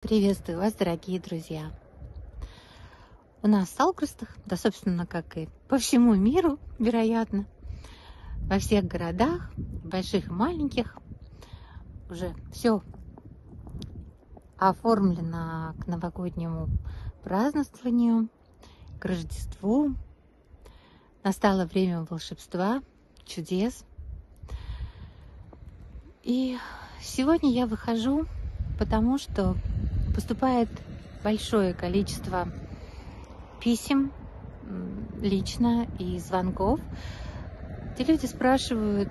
Приветствую вас, дорогие друзья! У нас в Салкрустах, да, собственно, как и по всему миру, вероятно, во всех городах, больших и маленьких, уже все оформлено к новогоднему празднованию, к Рождеству. Настало время волшебства, чудес. И сегодня я выхожу, потому что поступает большое количество писем лично и звонков, где люди спрашивают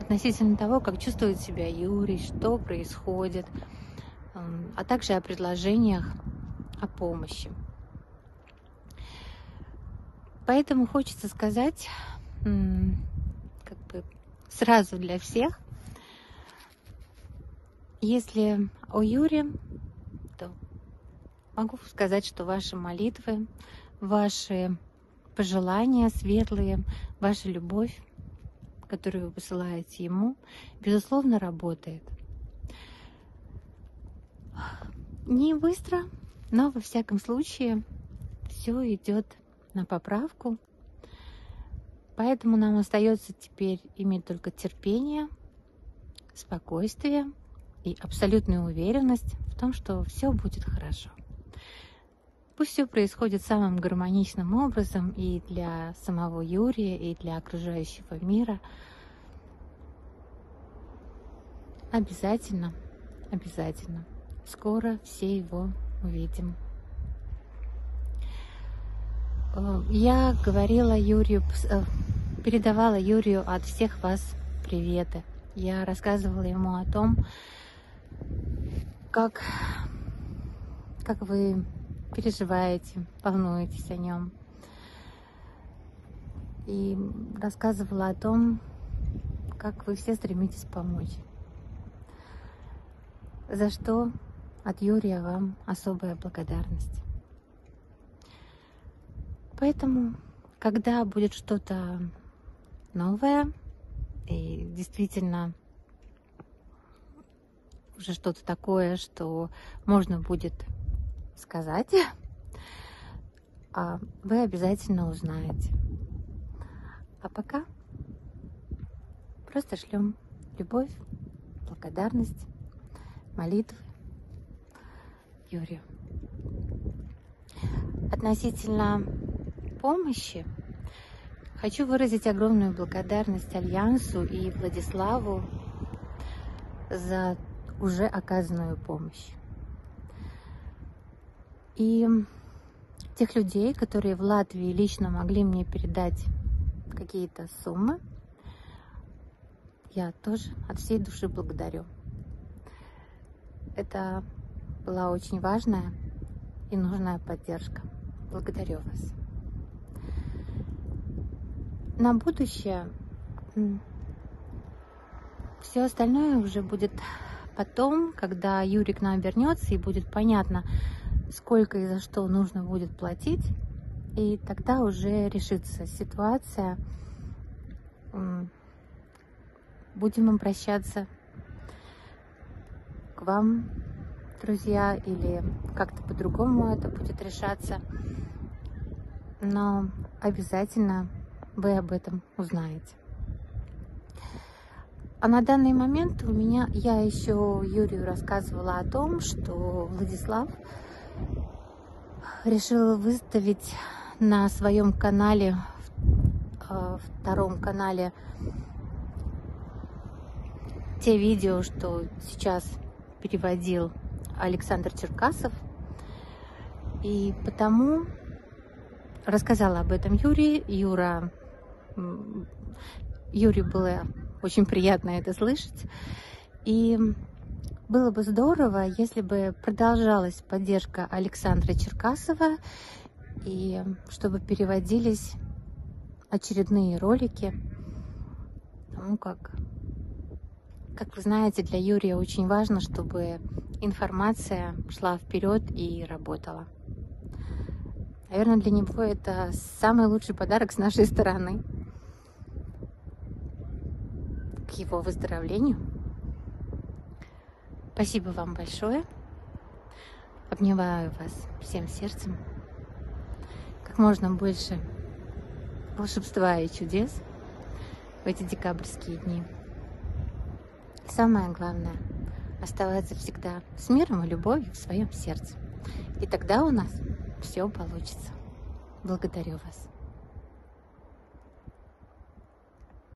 относительно того, как чувствует себя Юрий, что происходит, а также о предложениях о помощи. Поэтому хочется сказать как бы сразу для всех, если о Юре Могу сказать, что ваши молитвы, ваши пожелания светлые, ваша любовь, которую вы посылаете ему, безусловно, работает. Не быстро, но во всяком случае все идет на поправку. Поэтому нам остается теперь иметь только терпение, спокойствие и абсолютную уверенность в том, что все будет хорошо. Пусть все происходит самым гармоничным образом и для самого Юрия, и для окружающего мира. Обязательно, обязательно. Скоро все его увидим. Э, я говорила Юрию, э, передавала Юрию от всех вас приветы. Я рассказывала ему о том, как, как вы переживаете, волнуетесь о нем. И рассказывала о том, как вы все стремитесь помочь. За что от Юрия вам особая благодарность. Поэтому, когда будет что-то новое и действительно уже что-то такое, что можно будет сказать, а вы обязательно узнаете. А пока просто шлем любовь, благодарность, молитвы Юрию. Относительно помощи хочу выразить огромную благодарность Альянсу и Владиславу за уже оказанную помощь. И тех людей, которые в Латвии лично могли мне передать какие-то суммы, я тоже от всей души благодарю. Это была очень важная и нужная поддержка. Благодарю вас. На будущее все остальное уже будет потом, когда Юрик нам вернется и будет понятно, сколько и за что нужно будет платить, и тогда уже решится ситуация. Будем обращаться к вам, друзья, или как-то по-другому это будет решаться. Но обязательно вы об этом узнаете. А на данный момент у меня, я еще Юрию рассказывала о том, что Владислав решила выставить на своем канале, э, втором канале, те видео, что сейчас переводил Александр Черкасов. И потому рассказала об этом Юрий. Юра, Юрию было очень приятно это слышать. И было бы здорово, если бы продолжалась поддержка Александра Черкасова и чтобы переводились очередные ролики. Ну как, как вы знаете, для Юрия очень важно, чтобы информация шла вперед и работала. Наверное, для него это самый лучший подарок с нашей стороны к его выздоровлению. Спасибо вам большое. Обнимаю вас всем сердцем. Как можно больше волшебства и чудес в эти декабрьские дни. самое главное – оставаться всегда с миром и любовью в своем сердце. И тогда у нас все получится. Благодарю вас.